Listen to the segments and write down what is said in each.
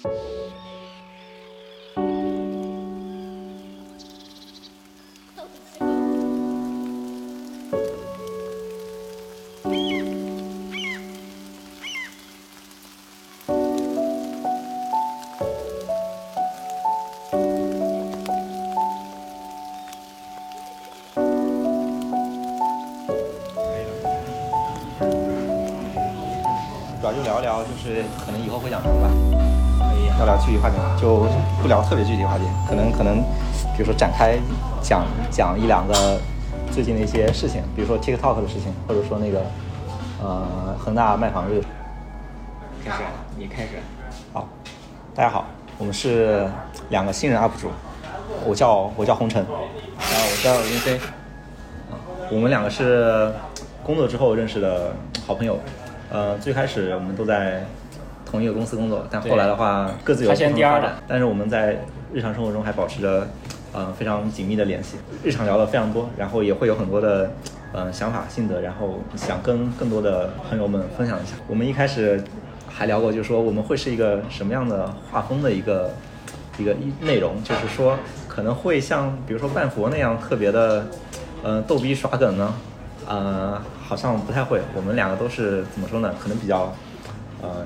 主要就聊一聊，就是可能以后会讲什么吧，可以聊聊具体话题，就不聊特别具体话题，可能可能，比如说展开讲讲一两个最近的一些事情，比如说 TikTok 的事情，或者说那个呃恒大卖房日。开始，你开始。好，大家好，我们是两个新人 UP 主，我叫我叫红尘，然后我叫云飞，啊，我们两个是工作之后认识的好朋友，呃，最开始我们都在同一个公司工作，但后来的话各自有他不先第二的同的发展，但是我们在日常生活中还保持着呃非常紧密的联系，日常聊的非常多，然后也会有很多的呃想法心得，然后想跟更多的朋友们分享一下。我们一开始还聊过，就是说我们会是一个什么样的画风的一个一个一内容，就是说可能会像比如说半佛那样特别的呃逗逼耍梗呢，呃好像不太会。我们两个都是怎么说呢？可能比较呃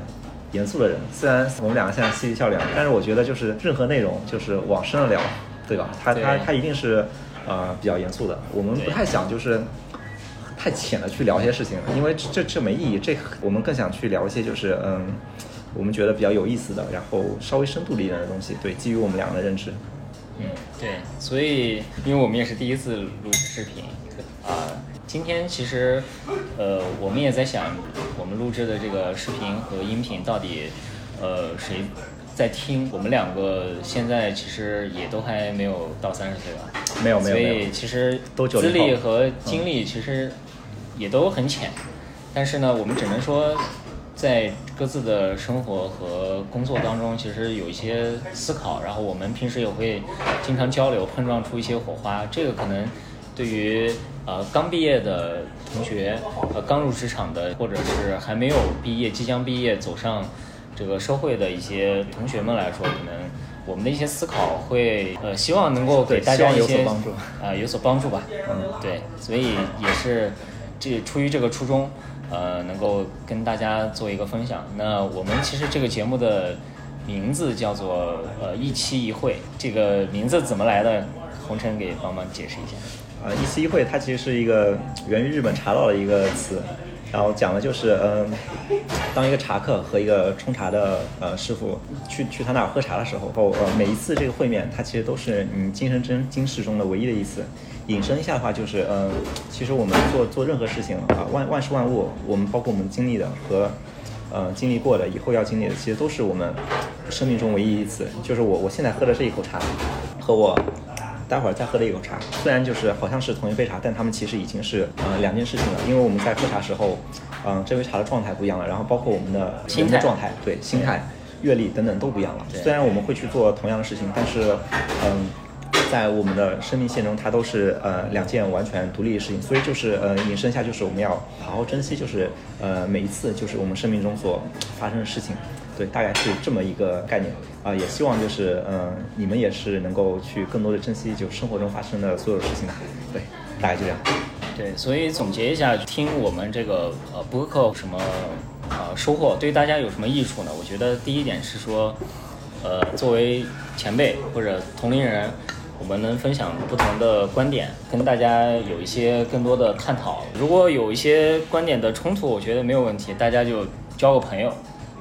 严肃的人。虽然我们两个现在嬉皮笑脸，但是我觉得就是任何内容就是往深了聊，对吧？他他他一定是呃比较严肃的。我们不太想就是。太浅的去聊一些事情，因为这这这没意义。这我们更想去聊一些就是嗯，我们觉得比较有意思的，然后稍微深度一点的东西。对，基于我们两个的认知。嗯，对，所以因为我们也是第一次录视频啊、今天其实呃我们也在想，我们录制的这个视频和音频到底呃谁在听？我们两个现在其实也都还没有到三十岁吧，没有没有所以其实都资历和经历其实也都很浅，但是呢，我们只能说。在各自的生活和工作当中，其实有一些思考，然后我们平时也会经常交流，碰撞出一些火花。这个可能对于呃刚毕业的同学，呃刚入职场的，或者是还没有毕业、即将毕业走上这个社会的一些同学们来说，可能我们的一些思考会呃希望能够给大家一些帮助啊、有所帮助吧。嗯，对，所以也是这出于这个初衷，呃，能够跟大家做一个分享。那我们其实这个节目的名字叫做呃一期一会，这个名字怎么来的？红尘给帮忙解释一下。呃，一期一会它其实是一个源于日本茶道的一个词，然后讲的就是，嗯、当一个茶客和一个冲茶的呃师傅去去他那儿喝茶的时候，后呃每一次这个会面，它其实都是你今生真今世中的唯一的一次。引申一下的话，就是，嗯、其实我们做做任何事情啊、万万事万物，我们包括我们经历的和呃经历过的，以后要经历的，其实都是我们生命中唯一一次。就是我我现在喝的这一口茶，和我待会儿再喝的一口茶，虽然就是好像是同一杯茶，但他们其实已经是呃两件事情了。因为我们在喝茶时候，嗯、这杯茶的状态不一样了，然后包括我们的心态人的状态，对心态、阅历等等都不一样了。虽然我们会去做同样的事情，但是嗯。在我们的生命线中，它都是呃两件完全独立的事情，所以就是呃引申一下，就是我们要好好珍惜，就是呃每一次就是我们生命中所发生的事情，对，大概是这么一个概念啊、也希望就是嗯、你们也是能够去更多的珍惜就生活中发生的所有事情的，对，大概就这样。对，所以总结一下，听我们这个呃播客什么呃收获，对大家有什么益处呢？我觉得第一点是说，呃，作为前辈或者同龄人，我们能分享不同的观点，跟大家有一些更多的探讨。如果有一些观点的冲突，我觉得没有问题，大家就交个朋友。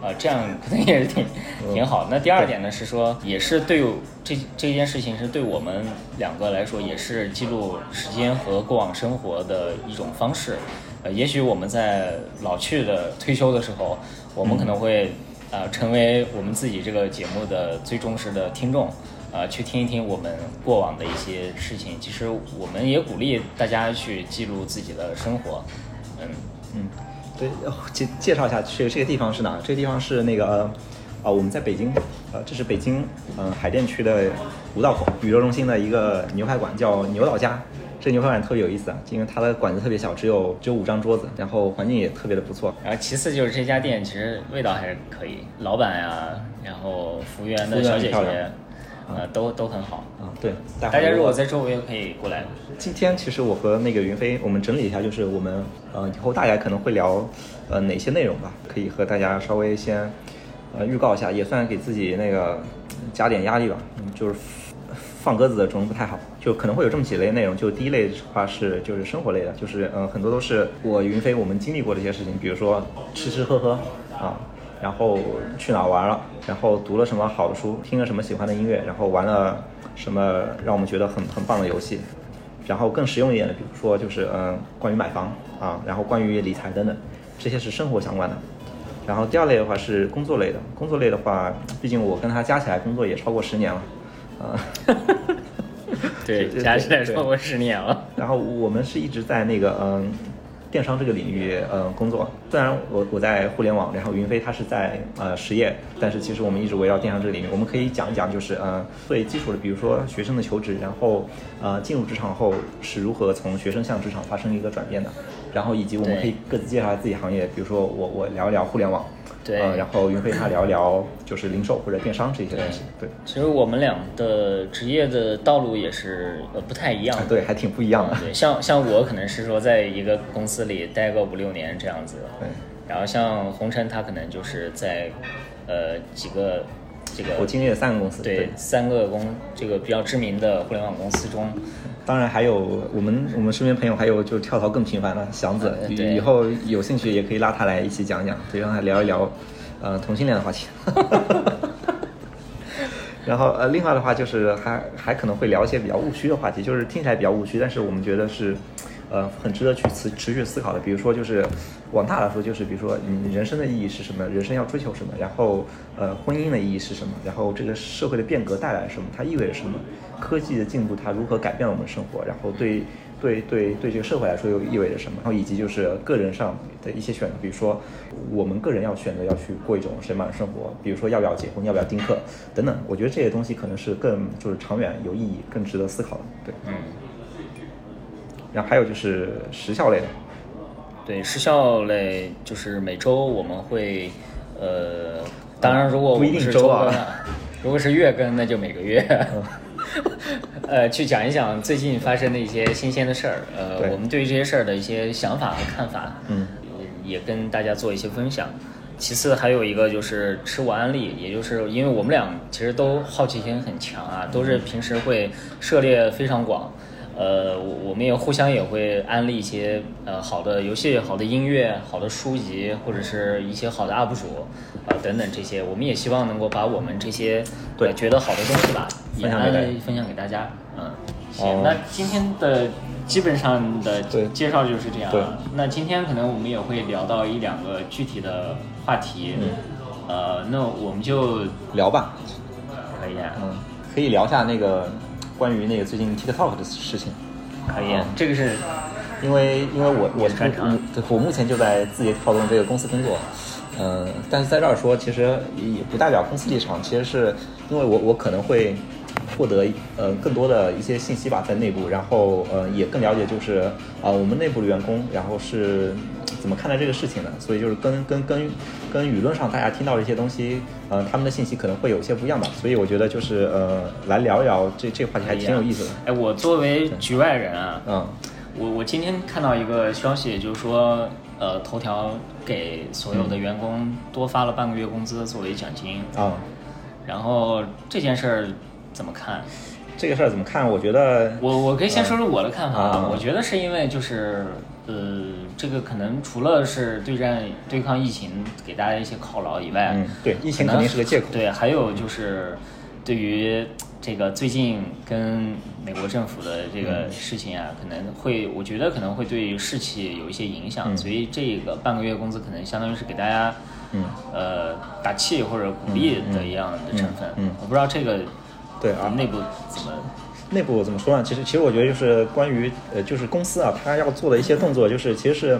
啊、这样可能也是挺挺好。那第二点呢是说，也是对这这件事情是对我们两个来说，也是记录时间和过往生活的一种方式。呃，也许我们在老去的退休的时候，我们可能会呃成为我们自己这个节目的最忠实的听众。呃，去听一听我们过往的一些事情。其实我们也鼓励大家去记录自己的生活。嗯，嗯，对，哦介介绍一下这个这个地方是哪？这个地方是那个呃啊，我们在北京，呃，这是北京，嗯、海淀区的五道口宇宙中心的一个牛排馆，叫牛老家。这牛排馆特别有意思啊，因为它的馆子特别小，只有只有五张桌子，然后环境也特别的不错。然后其次就是这家店其实味道还是可以，老板呀，然后服务员的小姐姐亮，呃，都都很好。啊，对，大家如果我在周围可以过来。今天其实我和那个云飞，我们整理一下，就是我们呃以后大家可能会聊呃哪些内容吧，可以和大家稍微先呃预告一下，也算给自己那个加点压力吧。嗯，就是放鸽子的种不太好，就可能会有这么几类内容。就第一类的话是就是生活类的，就是嗯、呃、很多都是我云飞我们经历过的一些事情，比如说吃吃喝喝啊。然后去哪玩了，然后读了什么好的书，听了什么喜欢的音乐，然后玩了什么让我们觉得很很棒的游戏，然后更实用一点的，比如说就是嗯，关于买房啊，然后关于理财等等，这些是生活相关的。然后第二类的话是工作类的，工作类的话，毕竟我跟他加起来工作也超过十年了，啊，对，对加起来超过十年了。然后我们是一直在那个嗯电商这个领域呃工作。虽然我我在互联网，然后云飞他是在呃实业，但是其实我们一直围绕电商这个领域。我们可以讲一讲，就是呃最基础的，比如说学生的求职，然后呃进入职场后是如何从学生向职场发生一个转变的，然后以及我们可以各自介绍下自己行业，比如说我我聊一聊互联网。对呃，然后云飞他聊一聊就是零售或者电商这些东西，对，其实我们俩的职业的道路也是呃不太一样啊。对，还挺不一样的，对，像像我可能是说在一个公司里待个五六年这样子，对。然后像红尘他可能就是在呃几个这个我经历了三个公司，对三个公这个比较知名的互联网公司中，当然还有我们我们身边朋友还有就是跳槽更频繁的祥子，以以后有兴趣也可以拉他来一起讲讲，对，让他聊一聊呃同性恋的话题。然后呃，另外的话就是还还可能会聊一些比较务虚的话题，就是听起来比较务虚，但是我们觉得是呃很值得去持持续思考的。比如说就是往大来说，就是比如说你人生的意义是什么，人生要追求什么，然后呃婚姻的意义是什么，然后这个社会的变革带来什么，它意味着什么，科技的进步它如何改变了我们生活，然后对。对对对，这个社会来说又意味着什么？然后以及就是个人上的一些选择，比如说我们个人要选择要去过一种什么样的生活，比如说要不要结婚，要不要丁克等等。我觉得这些东西可能是更就是长远有意义、更值得思考的。对，嗯，然后还有就是时效类的，对，时效类就是每周我们会呃，当然如果我不是定周啊更 如果是月更那就每个月。呃，去讲一讲最近发生的一些新鲜的事儿，呃，我们对于这些事儿的一些想法和看法，嗯，也跟大家做一些分享。其次还有一个就是吃我安利，也就是因为我们俩其实都好奇心很强啊，都是平时会涉猎非常广，呃，我我们也互相也会安利一些呃好的游戏、好的音乐、好的书籍，或者是一些好的 UP 主，呃等等这些，我们也希望能够把我们这些对呃觉得好的东西吧，也分享给分享给大家。嗯，行，哦那今天的基本上的对介绍就是这样。那今天可能我们也会聊到一两个具体的话题，嗯呃，那我们就聊吧，可以啊，嗯，可以聊下那个关于那个最近 TikTok 的事情。可以这个是因为因为我我我我目前就在字节跳动这个公司工作，嗯、但是在这儿说其实也不代表公司立场，其实是因为我我可能会获得呃更多的一些信息吧，在内部，然后呃也更了解就是啊、我们内部的员工，然后是怎么看待这个事情呢，所以就是跟跟跟跟舆论上大家听到的一些东西，呃他们的信息可能会有一些不一样吧，所以我觉得就是呃来聊一聊这这个话题还挺有意思的，哎，我作为局外人啊，嗯我我今天看到一个消息，就是说，呃，头条给所有的员工多发了半个月工资作为奖金，啊。然后这件事儿怎么看？这个事儿怎么看？我觉得我我可以先说说我的看法啊我觉得是因为就是呃，这个可能除了是对战对抗疫情给大家一些犒劳以外，嗯对疫情肯定是个借口。对，还有就是对于这个最近跟美国政府的这个事情啊，可能会我觉得可能会对士气有一些影响，嗯。所以这个半个月工资可能相当于是给大家。嗯。呃，打气或者鼓励的一样的成分，嗯嗯嗯。我不知道这个对啊。内部怎么内部怎么说呢？其实其实我觉得就是关于呃就是公司啊，它要做的一些动作，就是其实是，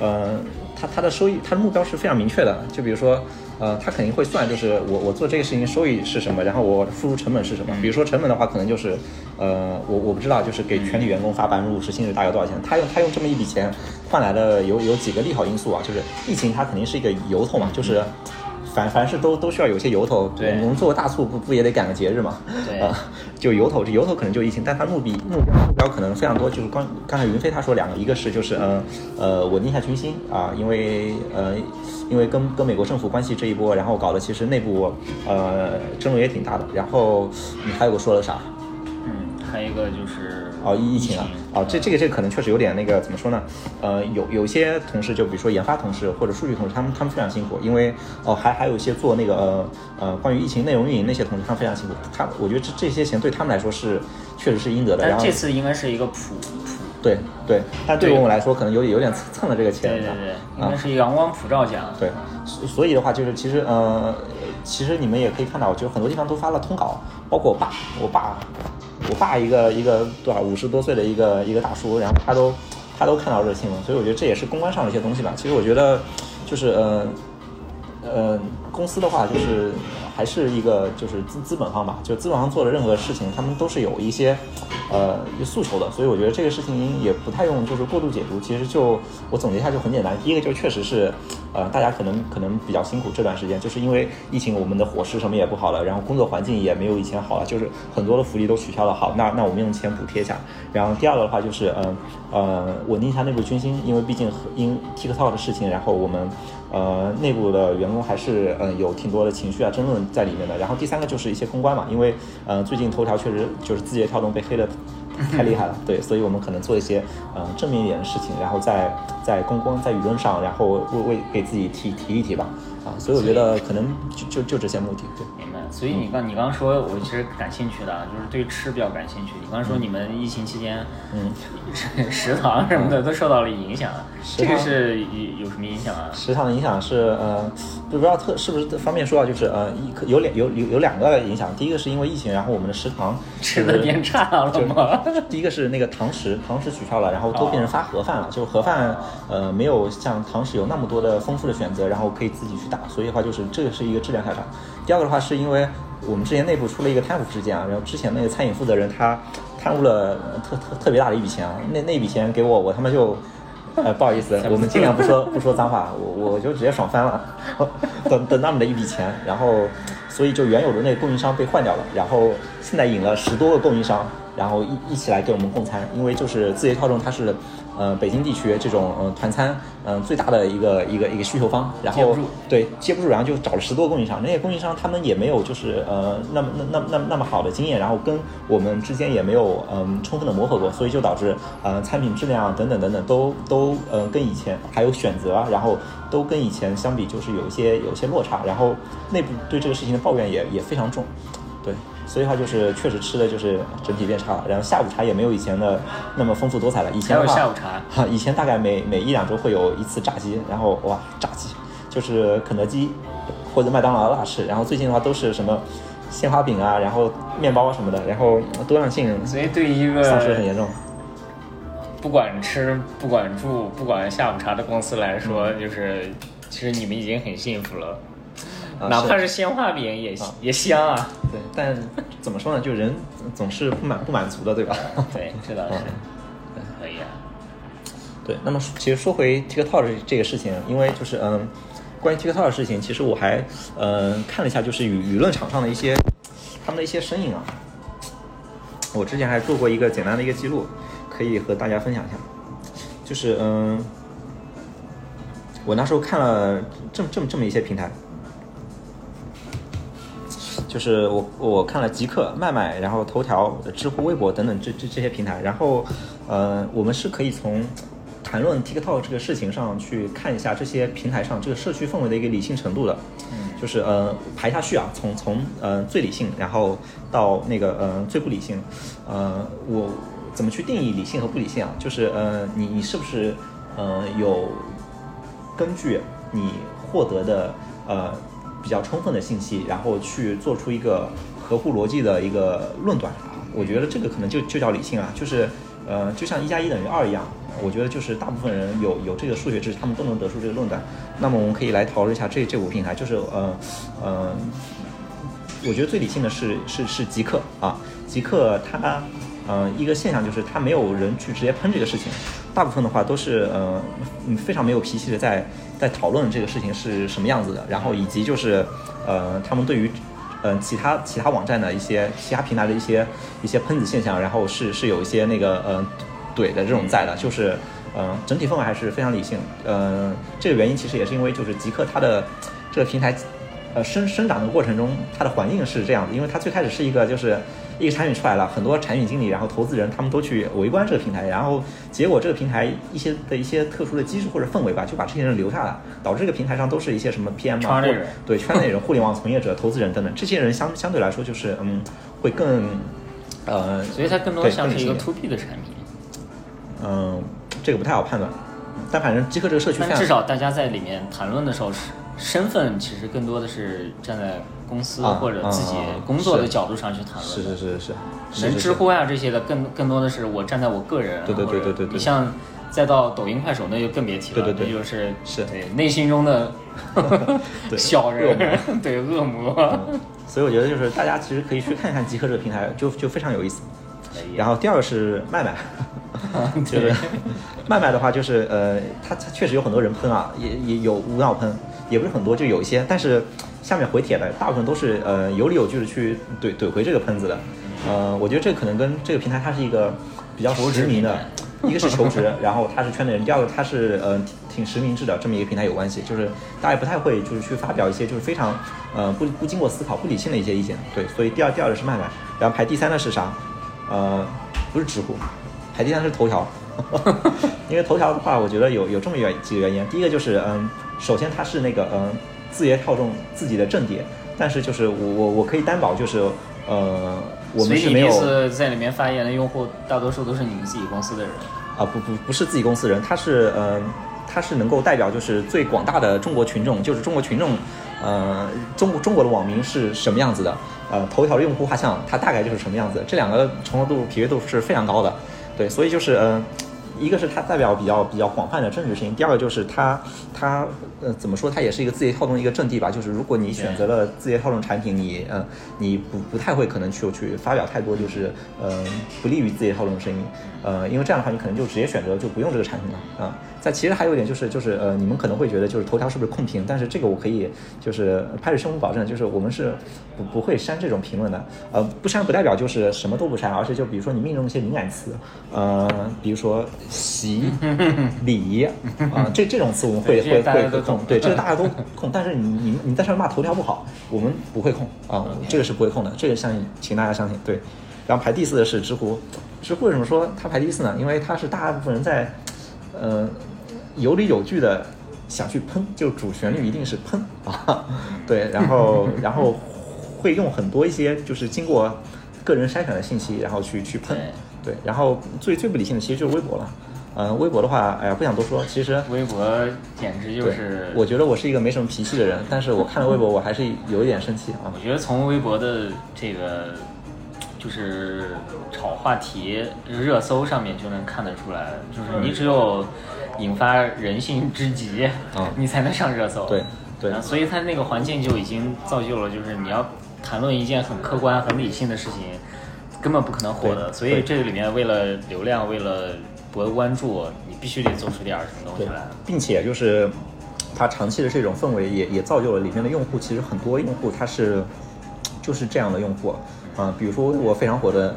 呃，它它的收益它的目标是非常明确的。就比如说，呃，它肯定会算，就是我我做这个事情收益是什么，然后我付出成本是什么。比如说成本的话，可能就是，呃，我我不知道，就是给全体员工发百分之五十薪水大概多少钱？他用他用这么一笔钱换来的有有几个利好因素啊，就是疫情它肯定是一个由头嘛，就是。凡凡事都都需要有些由头，对我们做个大促不不也得赶个节日嘛？对啊，就由头，这由头可能就疫情，但它目的目标目标可能非常多，就是刚刚才云飞他说两个，一个是就是嗯呃稳定一下军心啊，因为呃因为跟跟美国政府关系这一波，然后搞得其实内部呃争论也挺大的，然后你还有个说了啥？嗯，还有一个就是哦，疫疫情啊，哦，这这个这个可能确实有点那个怎么说呢？呃，有有些同事，就比如说研发同事或者数据同事，他们他们非常辛苦，因为哦，还还有一些做那个呃呃关于疫情内容运营那些同事，他们非常辛苦。他我觉得这这些钱对他们来说是确实是应得的。然后但这次应该是一个普普，对对，但对于我们来说，可能有点有点蹭蹭了这个钱。对对对，应啊该是阳光普照奖。对，所所以的话就是其实呃，其实你们也可以看到，就很多地方都发了通稿，包括我爸，我爸，我爸一个一个多少五十多岁的一个一个大叔，然后他都他都看到这个新闻，所以我觉得这也是公关上的一些东西吧。其实我觉得就是呃呃，公司的话就是还是一个就是资资本方吧，就资本方做的任何事情，他们都是有一些呃诉求的，所以我觉得这个事情也不太用就是过度解读。其实就我总结一下就很简单，第一个就确实是呃大家可能可能比较辛苦这段时间，就是因为疫情，我们的伙食什么也不好了，然后工作环境也没有以前好了，就是很多的福利都取消了。好，那那我们用钱补贴一下。然后第二个的话就是呃呃稳定一下内部军心，因为毕竟因 TikTok 的事情，然后我们。呃，内部的员工还是嗯、呃、有挺多的情绪啊争论在里面的。然后第三个就是一些公关嘛，因为呃最近头条确实就是字节跳动被黑的太厉害了，对，所以我们可能做一些嗯、呃正面一点的事情，然后在在公关在舆论上，然后为为给自己提提一提吧，啊，所以我觉得可能就就就这些目的，对。所以你刚你刚说，我其实感兴趣的啊，就是对吃比较感兴趣。你刚说你们疫情期间，嗯，食堂什么的都受到了影响，啊这个是有有什么影响啊？食堂的影响是呃，不知道特是不是方便说啊，就是呃有两有有有两个影响，第一个是因为疫情，然后我们的食堂吃的变差了吗？第一个是那个堂食，堂食取消了，然后都变成发盒饭了。就盒饭，呃，没有像堂食有那么多的丰富的选择，然后可以自己去打，所以的话就是这个是一个质量下降。第二个的话是因为我们之前内部出了一个贪腐事件啊，然后之前那个餐饮负责人他贪污了特特特别大的一笔钱啊，那那笔钱给我，我他妈就。呃，不好意思，我们尽量不说不说脏话，我我就直接爽翻了，等等那么的一笔钱，然后所以就原有的那个供应商被换掉了，然后现在引了十多个供应商，然后一一起来给我们供餐，因为就是字节跳动它是呃北京地区这种呃团餐嗯、呃最大的一个一个一个需求方，然后对接不住，然后就找了十多个供应商，那些供应商他们也没有就是呃那么那那那那么好的经验，然后跟我们之间也没有嗯、充分的磨合过，所以就导致呃产品质量等等等等都都呃跟以前还有选择，然后都跟以前相比就是有一些有一些落差，然后内部对这个事情的抱怨也也非常重，对。所以的话就是确实吃的就是整体变差了，然后下午茶也没有以前的那么丰富多彩了。以前还有下午茶哈，以前大概每每一两周会有一次炸鸡，然后哇，炸鸡就是肯德基或者麦当劳大吃，然后最近的话都是什么鲜花饼啊，然后面包什么的，然后多样性所以对一个丧失很严重。不管吃、不管住、不管下午茶的公司来说，就是其实你们已经很幸福了，啊哪怕是是鲜花饼也啊也香啊。对，但怎么说呢？就人总是不满不满足的，对吧？对，这倒是嗯可以啊。对，那么其实说回 TikTok 这这个事情，因为就是嗯，关于 TikTok 的事情，其实我还嗯看了一下，就是舆舆论场上的一些他们的一些身影啊。我之前还做过一个简单的一个记录，可以和大家分享一下。就是嗯，我那时候看了这么这么这么一些平台，就是我我看了极客、麦麦，然后头条、知乎、微博等等这这这些平台，然后呃，我们是可以从谈论 TikTok 这个事情上去看一下这些平台上这个社区氛围的一个理性程度的。嗯，就是呃排下去啊，从从呃最理性，然后到那个呃最不理性，呃我怎么去定义理性和不理性啊？就是呃你你是不是呃有根据你获得的呃比较充分的信息，然后去做出一个合乎逻辑的一个论断啊。我觉得这个可能就就叫理性啊，就是呃，就像一加一等于二一样，我觉得就是大部分人有有这个数学知识，他们都能得出这个论断。那么我们可以来讨论一下这这五个平台，就是呃呃，我觉得最理性的是是是极客啊，极客它呃一个现象就是它没有人去直接喷这个事情，大部分的话都是呃非常没有脾气的在在讨论这个事情是什么样子的，然后以及就是呃他们对于嗯，其他其他网站的一些其他平台的一些一些喷子现象，然后是是有一些那个嗯怼的这种在的，就是嗯整体氛围还是非常理性。嗯，这个原因其实也是因为就是极客它的这个平台呃生生长的过程中，它的环境是这样的，因为它最开始是一个就是一个产品出来了，很多产品经理然后投资人他们都去围观这个平台，然后结果这个平台一些的一些特殊的机制或者氛围吧，就把这些人留下来，导致这个平台上都是一些什么 PM 啊，或对圈内人、互联网从业者、投资人等等，这些人相相对来说就是嗯会更呃，所以它更多像是一个 to B 的产品。嗯，这个不太好判断，但反正极客这个社区，但至少大家在里面谈论的时候是身份，其实更多的是站在公司或者自己工作的角度上去谈论。是是是是，能知乎啊这些的，更更多的是我站在我个人。对对对对对。你像再到抖音、快手，那就更别提了，那就是是对内心中的 小人，对恶魔。所以我觉得就是大家其实可以去看看极客这个平台，就就非常有意思。然后第二个是麦麦，就是麦麦的话，就是呃，他他确实有很多人喷啊，也也有无脑喷，也不是很多，就有一些，但是下面回帖的大部分都是呃有理有据的去怼怼回这个喷子的，呃，我觉得这可能跟这个平台它是一个比较实名的，一个是求职，然后它是圈内人，第二个它是呃挺实名制的这么一个平台有关系，就是大家不太会就是去发表一些就是非常呃不不经过思考不理性的一些意见，对，所以第二第二个是麦麦，然后排第三的是啥？呃，不是知乎，排第三是头条，因为头条的话，我觉得有有这么原几个原因。第一个就是，嗯，首先它是那个，嗯，字节跳动自己的正碟，但是就是我我我可以担保，就是呃，我们是没有在里面发言的用户，大多数都是你们自己公司的人啊，不不不是自己公司人，他是嗯，他是能够代表就是最广大的中国群众，就是中国群众，呃，中中国的网民是什么样子的。呃，头条的用户画像，它大概就是什么样子？这两个重合度、匹配度是非常高的，对，所以就是，嗯，一个是它代表比较比较广泛的政治声音，第二个就是它它呃怎么说？它也是一个字节跳动的一个阵地吧。就是如果你选择了字节跳动产品，你呃你不不太会可能去去发表太多就是呃不利于字节跳动的声音，呃，因为这样的话你可能就直接选择就不用这个产品了啊。在其实还有一点就是就是呃，你们可能会觉得就是头条是不是控评？但是这个我可以就是拍着胸脯保证，就是我们是不不会删这种评论的。呃，不删不代表就是什么都不删，而且就比如说你命中一些敏感词，呃，比如说习礼啊，这这种词我们会会会控。对，这个大家都控。但是你你你在上面骂头条不好，我们不会控啊，这个是不会控的。这个相信，请大家相信。对，然后排第四的是知乎，知乎为什么说它排第四呢？因为它是大部分人在，呃。有理有据的想去喷，就主旋律一定是喷 啊，对，然后 然后会用很多一些就是经过个人筛选的信息，然后去去喷，对，然后最最不理性的其实就是微博了，嗯，微博的话，哎呀，不想多说，其实微博简直就是，我觉得我是一个没什么脾气的人，但是我看了微博，我还是有一点生气啊。我觉得从微博的这个就是炒话题热搜上面就能看得出来，就是你只有。引发人性之极，你才能上热搜。对对，所以他那个环境就已经造就了，就是你要谈论一件很客观、很理性的事情，根本不可能火的。所以这个里面为了流量，为了博关注，你必须得做出点什么东西来。并且就是它长期的这种氛围，也也造就了里面的用户，其实很多用户他是就是这样的用户啊，比如说我非常火的。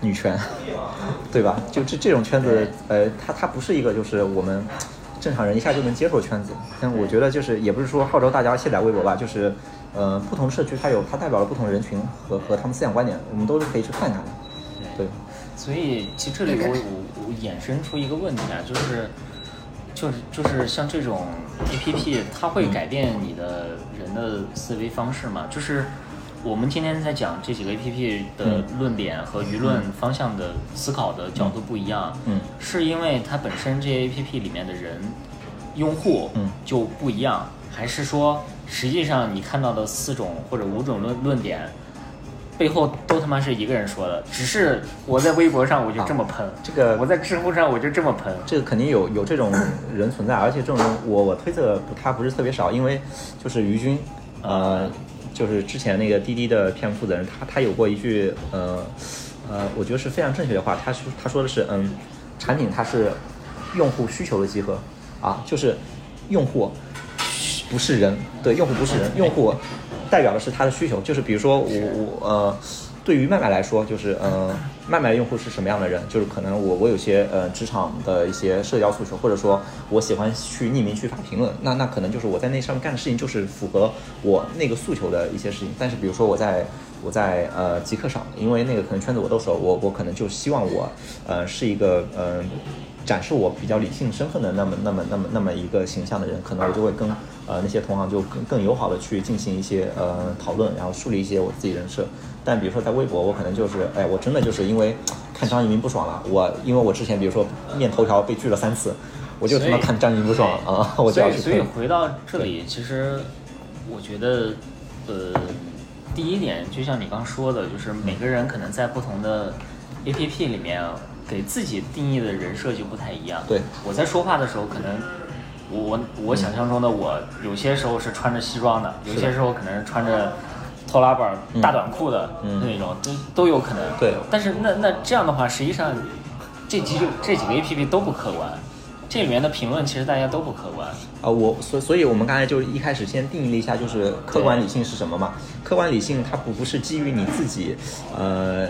女权，对吧？就这这种圈子，呃，它它不是一个就是我们正常人一下就能接受圈子。但我觉得就是也不是说号召大家卸载微博吧，就是呃，不同社区它有它代表了不同人群和和他们思想观点，我们都是可以去看一看的。对，所以其实这里我我我衍生出一个问题啊，就是就是就是像这种 A P P，它会改变你的人的思维方式吗？就是。我们今天在讲这几个 A P P 的论点和舆论方向的思考的角度不一样，嗯，是因为它本身这些 A P P 里面的人用户就不一样，还是说实际上你看到的四种或者五种论论点背后都他妈是一个人说的，只是我在微博上我就这么喷，这个我在知乎上我就这么喷，这个肯定有有这种人存在，而且这种人我我推测他不是特别少，因为就是于军，呃，就是之前那个滴滴的片负责人，他他有过一句呃呃，我觉得是非常正确的话，他说他说的是嗯，产品它是用户需求的集合啊，就是用户不是人，对，用户不是人，用户代表的是他的需求，就是比如说我我呃。对于麦麦来说，就是呃，麦麦用户是什么样的人？就是可能我我有些呃职场的一些社交诉求，或者说我喜欢去匿名去发评论，那那可能就是我在那上面干的事情就是符合我那个诉求的一些事情。但是比如说我在我在呃极客上，因为那个可能圈子我都熟，我我可能就希望我呃是一个呃展示我比较理性身份的那么那么那么那么一个形象的人，可能我就会跟呃那些同行就更更友好的去进行一些呃讨论，然后树立一些我自己人设。但比如说在微博，我可能就是，哎，我真的就是因为看张一鸣不爽了。我因为我之前比如说面头条被拒了三次，我就他妈看张一鸣不爽啊，我就要去所以回到 这里，其实我觉得，呃，第一点就像你刚说的，就是每个人可能在不同的 APP 里面给自己定义的人设就不太一样。对，我在说话的时候，可能我我想象中的我有些时候是穿着西装的，有些时候可能是穿着。拖拉板、大短裤的那种都都有可能。对。但是那那这样的话，实际上这几这几个 A P P 都不客观，这里面的评论其实大家都不客观。啊，我所所以，我们刚才就一开始先定义了一下，就是客观理性是什么嘛？客观理性它不不是基于你自己，呃。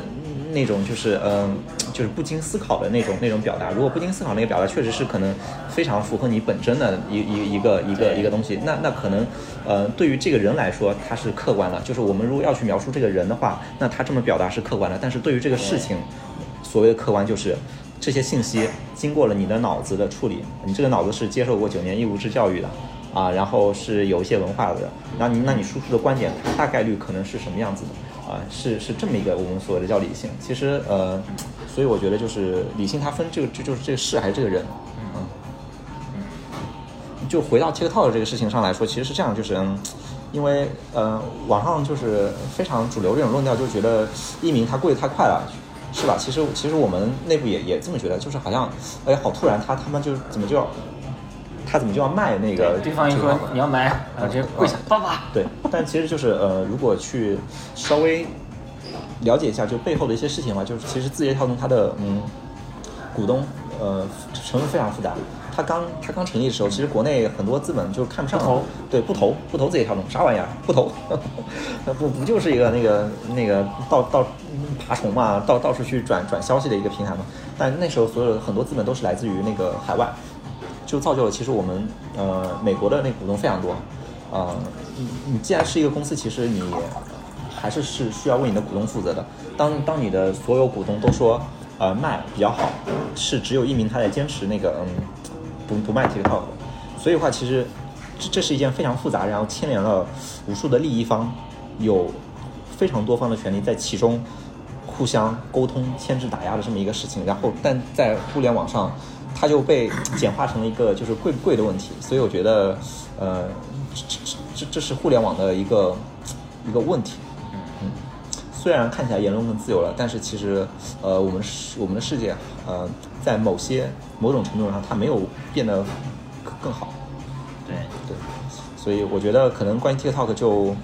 那种就是嗯，就是不经思考的那种那种表达。如果不经思考那个表达，确实是可能非常符合你本真的一一一个一个一个东西。那那可能呃，对于这个人来说，他是客观的。就是我们如果要去描述这个人的话，那他这么表达是客观的。但是对于这个事情，所谓的客观就是这些信息经过了你的脑子的处理，你这个脑子是接受过九年义务制教育的啊，然后是有一些文化的，然后你那你输出的观点大概率可能是什么样子的？啊，是是这么一个我们所谓的叫理性。其实呃，所以我觉得就是理性，它分这个就就是这个事还是这个人。嗯就回到 TikTok 这个事情上来说，其实是这样，就是因为呃，网上就是非常主流这种论调，就觉得一鸣他过得太快了，是吧？其实其实我们内部也也这么觉得，就是好像哎，好突然，他他们就怎么就要。他怎么就要卖那个？对方一说你要买，啊，直接跪下，爸爸。对，但其实就是呃，如果去稍微了解一下就背后的一些事情的话，就是其实字节跳动它的嗯股东呃成分非常复杂。它刚它刚成立的时候，其实国内很多资本就看不上，投对不投不投字节跳动啥玩意儿不投，不不就是一个那个那个到到爬虫嘛，到到处去转转消息的一个平台嘛。但那时候所有的很多资本都是来自于那个海外。就造就了，其实我们呃美国的那股东非常多，啊，你你既然是一个公司，其实你还是是需要为你的股东负责的。当当你的所有股东都说呃卖比较好，是只有一名他在坚持那个嗯不不卖 TikTok，所以的话其实这这是一件非常复杂，然后牵连了无数的利益方，有非常多方的权利在其中互相沟通、牵制、打压的这么一个事情。然后但在互联网上。它就被简化成了一个就是贵不贵的问题，所以我觉得，呃，这这这这是互联网的一个一个问题。嗯，虽然看起来言论更自由了，但是其实，呃，我们世我们的世界，呃，在某些某种程度上，它没有变得更好。对对，所以我觉得可能关于 TikTok 就。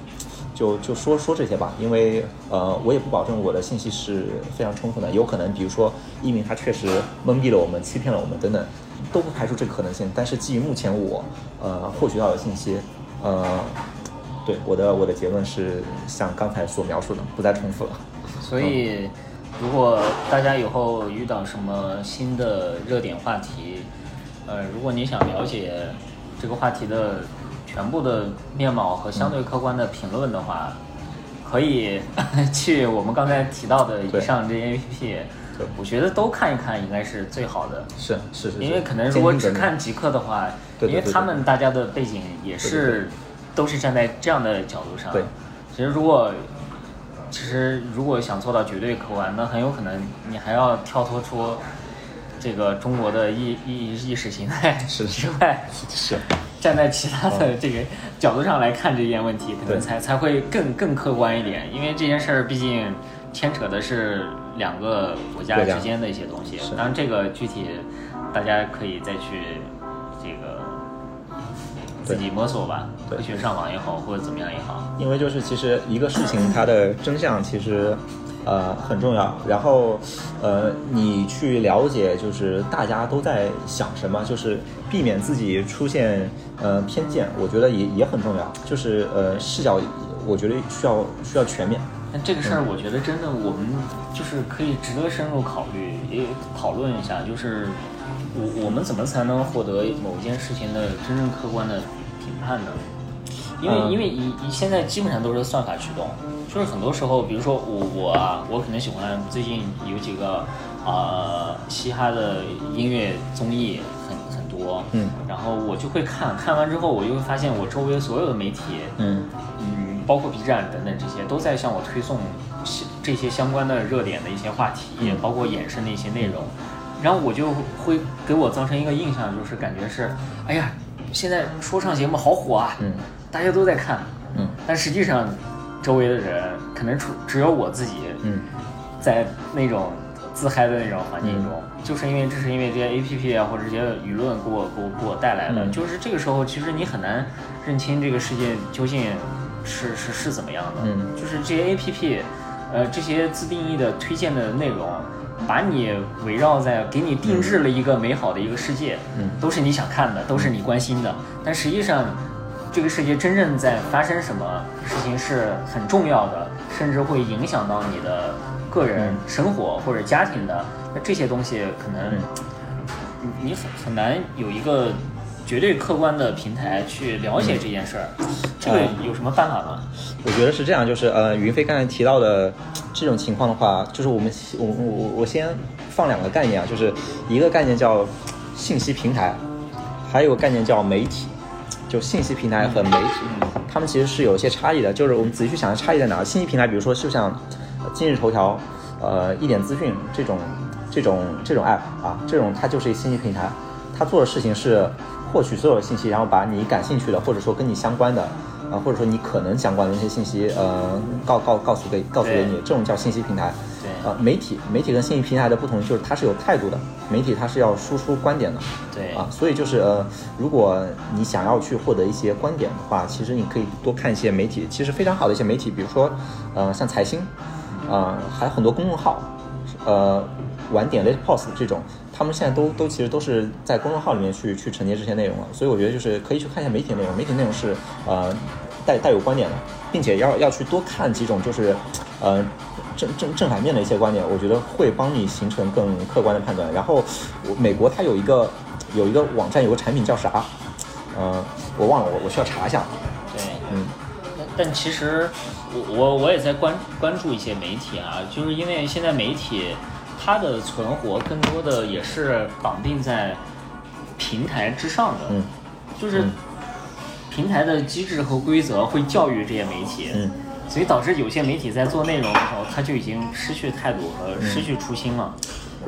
就就说说这些吧，因为呃，我也不保证我的信息是非常充分的，有可能比如说一鸣他确实蒙蔽了我们，欺骗了我们等等，都不排除这个可能性。但是基于目前我呃获取到的信息，呃，对我的我的结论是像刚才所描述的，不再重复了。所以，如果大家以后遇到什么新的热点话题，呃，如果你想了解这个话题的。全部的面貌和相对客观的评论的话，可以 去我们刚才提到的以上这些 APP，我觉得都看一看应该是最好的。是是是。因为可能如果只看极客的话，因为他们大家的背景也是都是站在这样的角度上。对。其实如果其实如果想做到绝对客观，那很有可能你还要跳脱出这个中国的意意意识形态是之外。是。站在其他的这个角度上来看这件问题，可能才才会更更客观一点。因为这件事儿毕竟牵扯的是两个国家之间的一些东西。当然，这个具体大家可以再去这个自己摸索吧，科学上网也好，或者怎么样也好。因为就是其实一个事情它的真相其实。呃，很重要。然后，呃，你去了解，就是大家都在想什么，就是避免自己出现呃偏见，我觉得也也很重要。就是呃视角，我觉得需要需要全面。但这个事儿，我觉得真的我们就是可以值得深入考虑，也讨论一下，就是我我们怎么才能获得某件事情的真正客观的评判呢？因为因为以以现在基本上都是算法驱动。就是很多时候，比如说我我啊，我可能喜欢最近有几个呃嘻哈的音乐综艺很很多，嗯，然后我就会看看完之后，我就会发现我周围所有的媒体，嗯嗯，包括 B 站等等这些，都在向我推送这些相关的热点的一些话题，包括衍生的一些内容，然后我就会给我造成一个印象，就是感觉是，哎呀，现在说唱节目好火啊，嗯，大家都在看，嗯，但实际上。周围的人可能除只有我自己，嗯，在那种自嗨的那种环境中，就是因为这是因为这些 A P P 啊或者这些舆论给我给我给我带来的，就是这个时候其实你很难认清这个世界究竟是是是怎么样的，嗯，就是这些 A P P，呃这些自定义的推荐的内容，把你围绕在给你定制了一个美好的一个世界，嗯，都是你想看的，都是你关心的，但实际上。这个世界真正在发生什么事情是很重要的，甚至会影响到你的个人生活或者家庭的。那这些东西可能你很很难有一个绝对客观的平台去了解这件事儿。这个有什么办法吗？我觉得是这样，就是呃，云飞刚才提到的这种情况的话，就是我们我我我先放两个概念啊，就是一个概念叫信息平台，还有个概念叫媒体。就信息平台和媒体，他们其实是有一些差异的。就是我们仔细去想，差异在哪？信息平台，比如说就像今日头条、呃一点资讯这种、这种、这种 app 啊，这种它就是一个信息平台，它做的事情是获取所有的信息，然后把你感兴趣的或者说跟你相关的。啊，或者说你可能相关的那些信息，呃，告告告诉给告诉给你，这种叫信息平台。对。呃，媒体媒体跟信息平台的不同就是它是有态度的，媒体它是要输出观点的。对。啊，所以就是呃，如果你想要去获得一些观点的话，其实你可以多看一些媒体，其实非常好的一些媒体，比如说，呃，像财新，啊，还有很多公众号，呃，晚点 late post 这种。他们现在都都其实都是在公众号里面去去承接这些内容了，所以我觉得就是可以去看一下媒体内容，媒体内容是呃带带有观点的，并且要要去多看几种就是呃正正正反面的一些观点，我觉得会帮你形成更客观的判断。然后美国它有一个有一个网站有个产品叫啥？嗯，我忘了，我我需要查一下。对，嗯，但但其实我我我也在关关注一些媒体啊，就是因为现在媒体。它的存活更多的也是绑定在平台之上的，嗯，就是平台的机制和规则会教育这些媒体，嗯，所以导致有些媒体在做内容的时候，他就已经失去态度和失去初心了。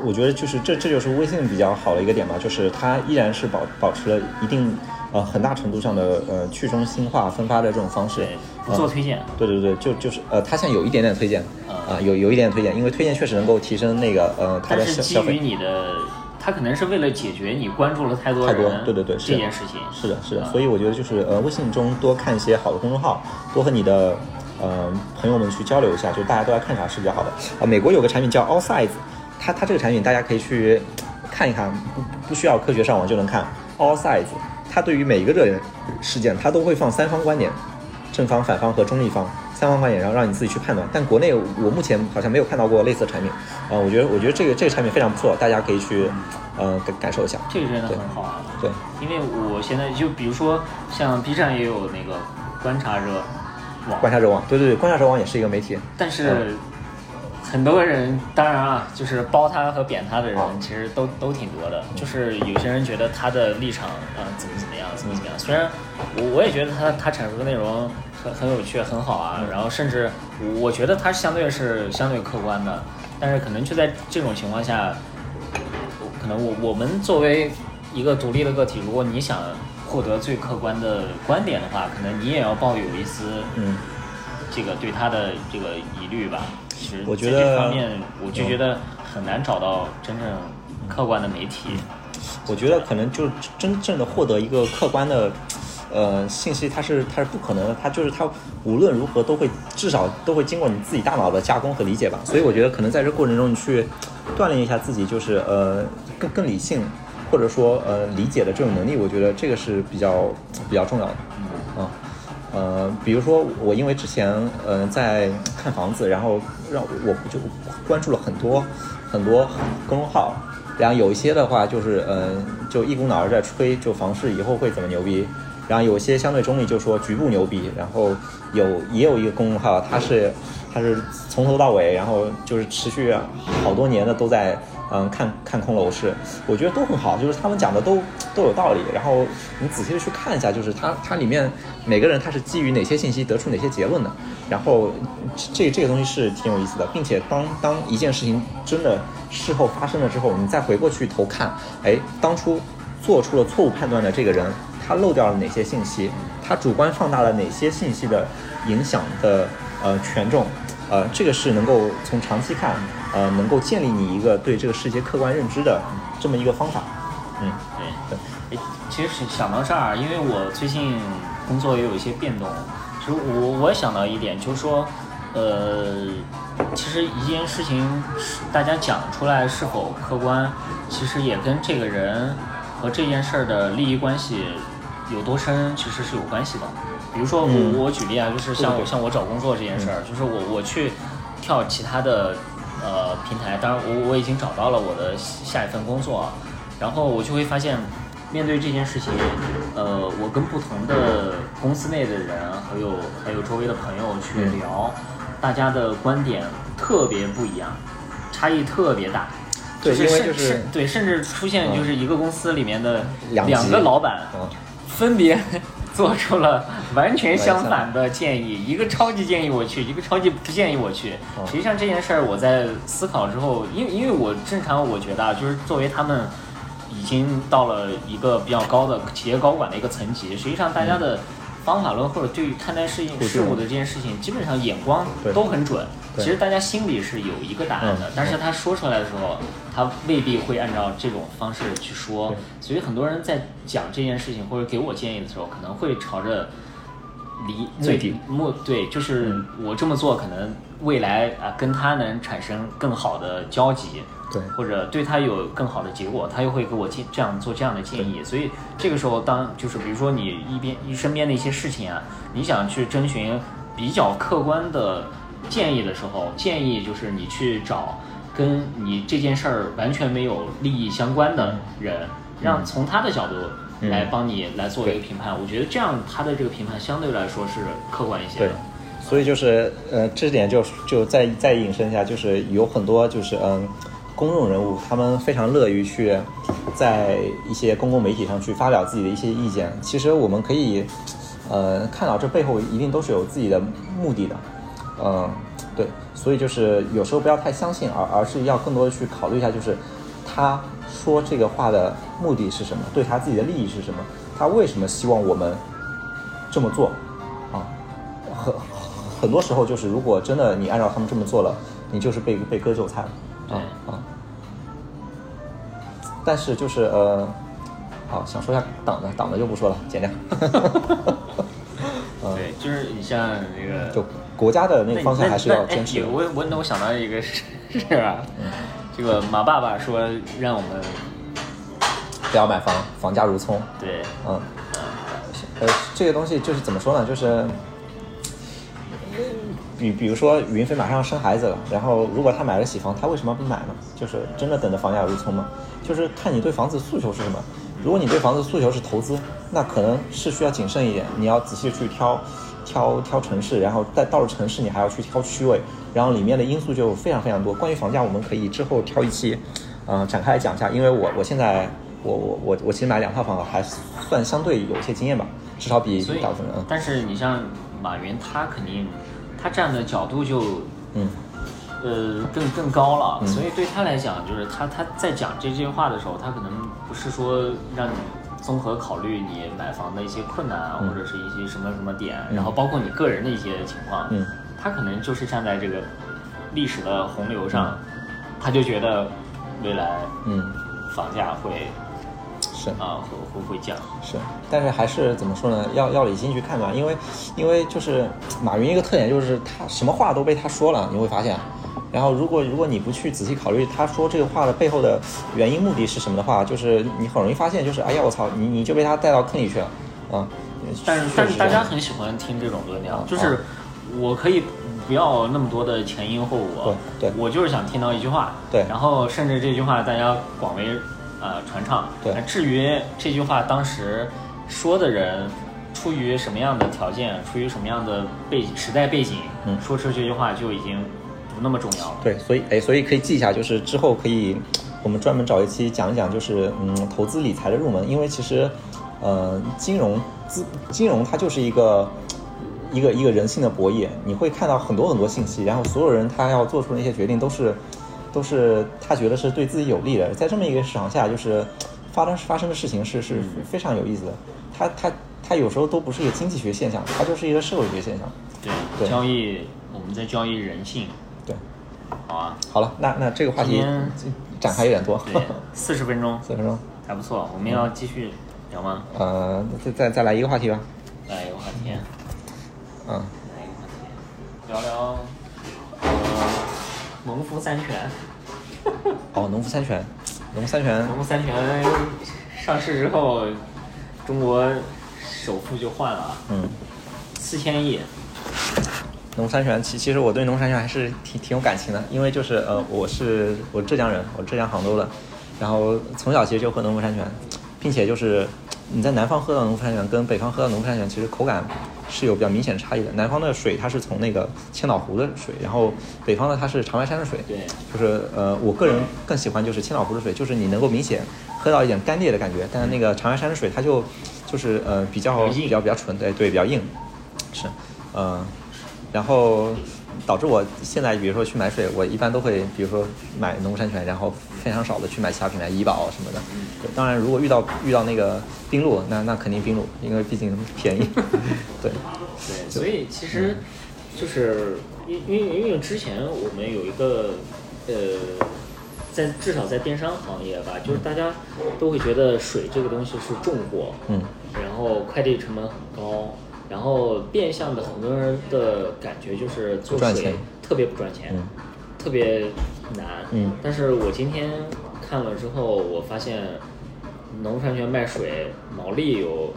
我觉得就是这这就是微信比较好的一个点吧，就是它依然是保保持了一定。呃，很大程度上的呃去中心化分发的这种方式，不做推荐。对对对，就就是呃，它现在有一点点推荐，啊，有有一点点推荐，因为推荐确实能够提升那个呃它的消费。基于你的，它可能是为了解决你关注了太多太多，对对对，这件事情。是的，是的，所以我觉得就是呃，微信中多看一些好的公众号，多和你的呃朋友们去交流一下，就大家都在看啥是比较好的。啊，美国有个产品叫 All Sides，它它这个产品大家可以去看一看，不不需要科学上网就能看 All Sides。它对于每一个热点事件，它都会放三方观点，正方、反方和中立方三方观点，然后让你自己去判断。但国内我目前好像没有看到过类似的产品，啊，我觉得我觉得这个这个产品非常不错，大家可以去呃感感受一下。这个真的很好啊。对，因为我现在就比如说像 B 站也有那个观察者网，观察者网，对对对，观察者网也是一个媒体，但是。很多人，当然啊，就是褒他和贬他的人，其实都都挺多的。就是有些人觉得他的立场，啊，怎么怎么样，怎么怎么样。虽然我我也觉得他他阐述的内容很很有趣，很好啊。然后甚至我觉得他相对是相对客观的，但是可能就在这种情况下，可能我我们作为一个独立的个体，如果你想获得最客观的观点的话，可能你也要抱有一丝嗯，这个对他的这个疑虑吧。其实我觉得这得方面，我就觉得很难找到真正客观的媒体。我觉得可能就是真正的获得一个客观的。呃，信息它是它是不可能的，它就是它无论如何都会至少都会经过你自己大脑的加工和理解吧。所以我觉得可能在这过程中你去锻炼一下自己，就是呃更更理性或者说呃理解的这种能力，我觉得这个是比较比较重要的。啊，呃，比如说我因为之前呃在看房子，然后让我就关注了很多很多公众号，然后有一些的话就是嗯、呃、就一股脑儿在吹，就房市以后会怎么牛逼。然后有些相对中立就说局部牛逼，然后有也有一个公众号，它是它是从头到尾，然后就是持续好多年的都在嗯看看空楼市，我觉得都很好，就是他们讲的都都有道理。然后你仔细的去看一下，就是它它里面每个人他是基于哪些信息得出哪些结论的，然后这这个东西是挺有意思的，并且当当一件事情真的事后发生了之后，你再回过去头看，哎，当初做出了错误判断的这个人。他漏掉了哪些信息？他主观放大了哪些信息的影响的呃权重？呃，这个是能够从长期看，呃，能够建立你一个对这个世界客观认知的这么一个方法。嗯，对对。其实想到这儿，因为我最近工作也有一些变动，其实我我也想到一点，就是说，呃，其实一件事情大家讲出来是否客观，其实也跟这个人和这件事儿的利益关系。有多深其实是有关系的，比如说我、嗯、我举例啊，就是像我像我找工作这件事儿，嗯、就是我我去跳其他的呃平台，当然我我已经找到了我的下一份工作，然后我就会发现，面对这件事情，呃，我跟不同的公司内的人，还有还有周围的朋友去聊，嗯、大家的观点特别不一样，差异特别大。对，就是因为就是对，甚至出现就是一个公司里面的两两个老板。嗯。分别做出了完全相反的建议，一个超级建议我去，一个超级不建议我去。哦实际上这件事儿我在思考之后，因为因为我正常我觉得啊，就是作为他们已经到了一个比较高的企业高管的一个层级，实际上大家的方法论或者对于看待事情事物的这件事情，基本上眼光都很准。其实大家心里是有一个答案的，但是他说出来的时候，他未必会按照这种方式去说。所以很多人在讲这件事情或者给我建议的时候，可能会朝着离最目对，就是我这么做可能未来啊跟他能产生更好的交集，对，或者对他有更好的结果，他又会给我建这样做这样的建议。所以这个时候，当就是比如说你一边一身边的一些事情啊，你想去征询比较客观的。建议的时候，建议就是你去找跟你这件事儿完全没有利益相关的人，让从他的角度来帮你来做一个评判。我觉得这样他的这个评判相对来说是客观一些的。对，所以就是呃，这点就就再再引申一下，就是有很多就是嗯，公众人物他们非常乐于去在一些公共媒体上去发表自己的一些意见。其实我们可以呃看到这背后一定都是有自己的目的的。嗯，对，所以就是有时候不要太相信，而而是要更多的去考虑一下，就是他说这个话的目的是什么，对他自己的利益是什么，他为什么希望我们这么做啊？很很多时候就是，如果真的你按照他们这么做了，你就是被被割韭菜了啊啊！但是就是呃，好想说一下党的，党的就不说了，剪掉。对，就是你像那个就。国家的那个方向还是要坚持。我我那我想到一个事 是啊，这个马爸爸说让我们不要买房，房价如葱。对，嗯，呃，这个东西就是怎么说呢？就是比比如说云飞马上要生孩子了，然后如果他买了喜房，他为什么不买呢？就是真的等着房价如葱吗？就是看你对房子诉求是什么。如果你对房子诉求是投资，那可能是需要谨慎一点，你要仔细去挑。挑挑城市，然后在到了城市，你还要去挑区位，然后里面的因素就非常非常多。关于房价，我们可以之后挑一期，嗯、呃，展开来讲一下。因为我我现在我我我我其实买两套房还算相对有一些经验吧，至少比大部分人。但是你像马云，他肯定他站的角度就嗯。呃更更高了，嗯、所以对他来讲，就是他他在讲这句话的时候，他可能不是说让你综合考虑你买房的一些困难啊，嗯。或者是一些什么什么点，然后包括你个人的一些情况，嗯。他可能就是站在这个历史的洪流上，他就觉得未来嗯，房价会是。啊会会会降。是，但是还是怎么说呢？要要理性去看吧，因为因为就是马云一个特点就是他什么话都被他说了，你会发现。然后如果如果你不去仔细考虑他说这个话的背后的原因目的是什么的话，就是你很容易发现就是哎呀我操，你你就被他带到坑里去了，啊。但是但是大家很喜欢听这种论调啊，就是我可以不要那么多的前因后果，对对我就是想听到一句话，对然后甚至这句话大家广为呃传唱，对。至于这句话当时说的人出于什么样的条件，出于什么样的背时代背景，嗯。说出这句话就已经不那么重要了。对，所以哎，所以可以记一下，就是之后可以我们专门找一期讲一讲，就是嗯投资理财的入门，因为其实呃金融资金融它就是一个一个一个人性的博弈，你会看到很多很多信息，然后所有人他要做出的那些决定都是都是他觉得是对自己有利的，在这么一个市场下，就是发生发生的事情是是非常有意思的，他他他有时候都不是一个经济学现象，它就是一个社会学现象。对，对。交易我们在交易人性，对，好啊，好了，那那这个话题展开有点多，对，四十分钟。四十分钟。还不错，我们要继续聊吗？呃，再再再来一个话题吧。来一个话题，嗯，来一个话题，聊聊呃农夫山泉。哦，农夫山泉，农夫山泉，农夫山泉上市之后，中国首富就换了嗯，四千亿。农夫山泉，其其实我对农夫山泉还是挺挺有感情的，因为就是呃，我是我浙江人，我浙江杭州的，然后从小其实就喝农夫山泉，并且就是你在南方喝到农夫山泉跟北方喝到农夫山泉，其实口感是有比较明显的差异的。南方的水它是从那个千岛湖的水，然后北方的它是长白山的水。对就是呃，我个人更喜欢就是千岛湖的水，就是你能够明显喝到一点干裂的感觉，但是那个长白山的水它就就是呃比较比较比较纯，对对，比较硬，是，呃，然后导致我现在比如说去买水，我一般都会比如说买农夫山泉，然后非常少的去买其他品牌医保什么的。对，当然如果遇到遇到那个冰露，那那肯定冰露，因为毕竟便宜。对，对，所以其实就是因因为因为之前我们有一个呃，在至少在电商行业吧，就是大家都会觉得水这个东西是重货，嗯，然后快递成本很高，然后变相的很多人的感觉就是做水不赚钱。特别不赚钱，嗯特别难。嗯但是我今天看了之后，我发现农夫山泉卖水毛利有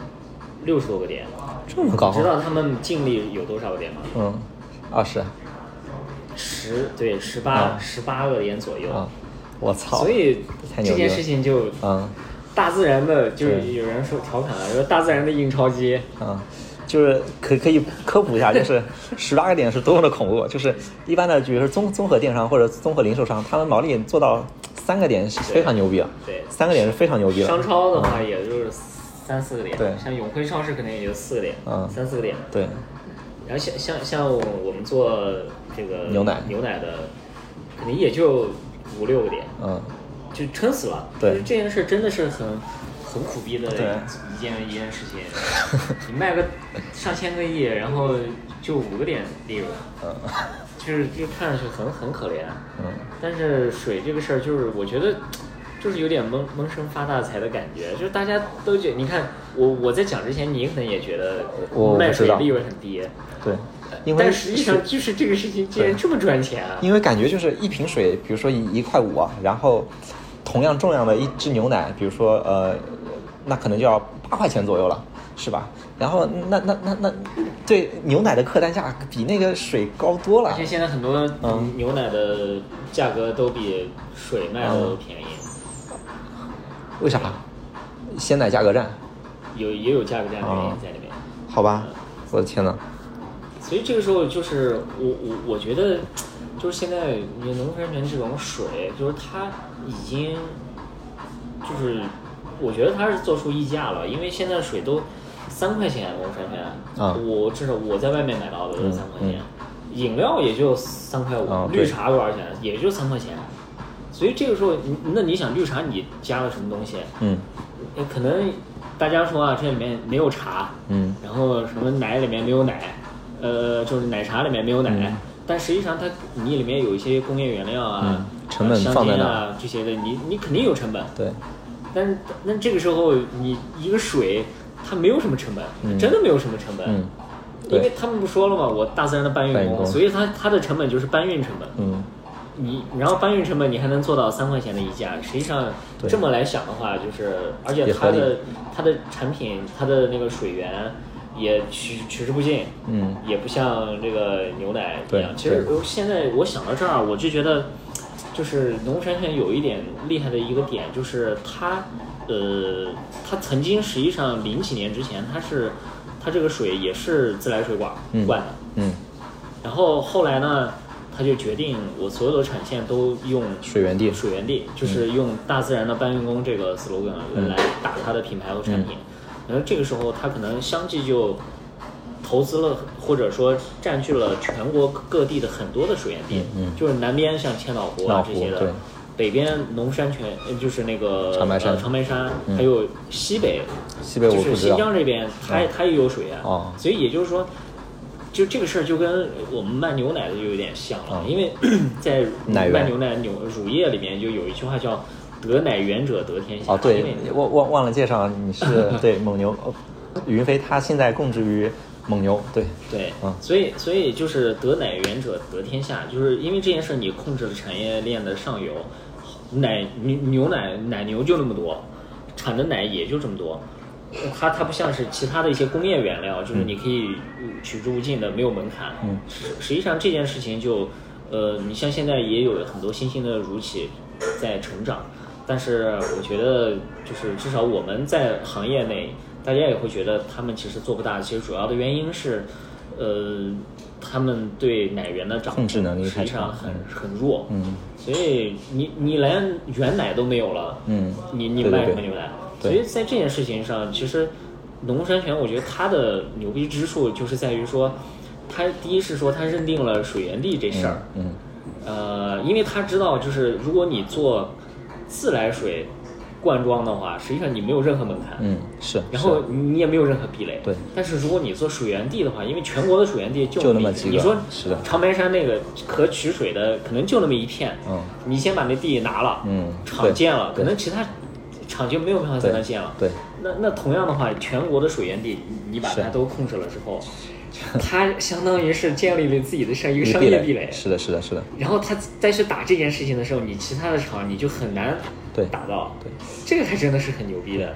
六十多个点。这么高你知道他们净利有多少个点吗？嗯，二十十对十八啊十八个点左右。啊，我操！所以这件事情就嗯大自然的，就是有人说调侃了，说大自然的印钞机。嗯，就是可可以科普一下，就是 十八个点是多么的恐怖。就是一般的，比如说综综合电商或者综合零售商，他们毛利做到三个点是非常牛逼了。对三个点是非常牛逼了。商超的话，也就是三四个点。对像永辉超市可能也就四个点，嗯三四个点。对，然后像像像我们做这个牛奶牛奶的，肯定也就五六个点。嗯，就撑死了。对就是这件事真的是很很苦逼的一件一件事情。你卖个上千个亿，然后就五个点利润，嗯就是就看上去很很可怜。嗯，但是水这个事儿，就是我觉得。就是有点闷闷声发大财的感觉，就是大家都觉你看我我在讲之前，你可能也觉得我卖水利润很低，对，因为但实际上就是这个事情竟然这么赚钱啊！因为感觉就是一瓶水，比如说一一块五啊，然后同样重量的一支牛奶，比如说呃，那可能就要八块钱左右了，是吧？然后那那那那对牛奶的客单价比那个水高多了而且。现在很多嗯牛奶的价格都比水卖的都便宜，为啥？鲜奶价格战？有也有价格战的原因哦在里面。好吧，我的天呐。所以这个时候就是我我我觉得，就是现在你农夫山泉这种水，就是它已经就是我觉得它是做出溢价了，因为现在水都三块钱农夫山泉，啊。我至少我在外面买到的都三块钱，饮料也就三块五、啊绿茶多少钱？也就三块钱。所以这个时候，你那你想绿茶你加了什么东西？嗯。呃可能大家说啊，这里面没有茶，嗯。然后什么奶里面没有奶，呃，就是奶茶里面没有奶，嗯。但实际上它你里面有一些工业原料啊，嗯。成本香放在啊这些的，你你肯定有成本，对，但是那这个时候你一个水它没有什么成本，嗯。真的没有什么成本，嗯。因为他们不说了嘛，我大自然的搬运工，所以它它的成本就是搬运成本。嗯。你然后搬运成本你还能做到三块钱的一价，实际上这么来想的话，就是而且它的它的产品它的那个水源也取取之不尽，嗯。也不像这个牛奶一样。其实我现在我想到这儿，我就觉得就是农夫山泉有一点厉害的一个点，就是它呃它曾经实际上零几年之前它是它这个水也是自来水管嗯灌的。嗯，然后后来呢，他就决定我所有的产线都用水源地水源地就是用大自然的搬运工这个 slogan 嗯来打它的品牌和产品。然后这个时候，他可能相继就投资了，或者说占据了全国各地的很多的水源地。就是南边像千岛湖啊这些的，北边农山泉呃就是那个长白山。呃长白山，嗯。还有西北西北我就是新疆这边，它也它也有水源，哦。所以也就是说，就这个事儿就跟我们卖牛奶的就有点像了，嗯因为 在奶卖牛奶牛乳业里面就有一句话叫“得奶源者得天下”，哦，对，忘忘忘了介绍，你是 对蒙牛，哦云飞他现在供职于蒙牛，对，对，嗯所以所以就是得奶源者得天下，就是因为这件事你控制了产业链的上游，奶牛牛奶奶牛就那么多，产的奶也就这么多。它它不像是其他的一些工业原料，就是你可以呃取之无尽的，没有门槛。嗯实实际上这件事情就，呃，你像现在也有很多新兴的乳企在成长，但是我觉得就是至少我们在行业内，大家也会觉得他们其实做不大。其实主要的原因是，呃，他们对奶源的掌控控制能力实际上很很弱。嗯所以你你连原奶都没有了，嗯你你卖什么牛奶？所对以在这件事情上，其实农夫山泉，我觉得它的牛逼之处就是在于说，它第一是说它认定了水源地这事儿，嗯呃，因为他知道就是如果你做自来水灌装的话，实际上你没有任何门槛，嗯是，然后你也没有任何壁垒。对。但是如果你做水源地的话，因为全国的水源地就就那么几个你说是的。长白山那个可取水的可能就那么一片，嗯你先把那地拿了，嗯厂建了，可能其他厂就没有办法在那建了。对，那那同样的话，全国的水源地你你把它都控制了之后，它相当于是建立了自己的商一个商业壁垒。是的，是的，是的，然后他再去打这件事情的时候，你其他的厂你就很难对打到。对，这个还真的是很牛逼的。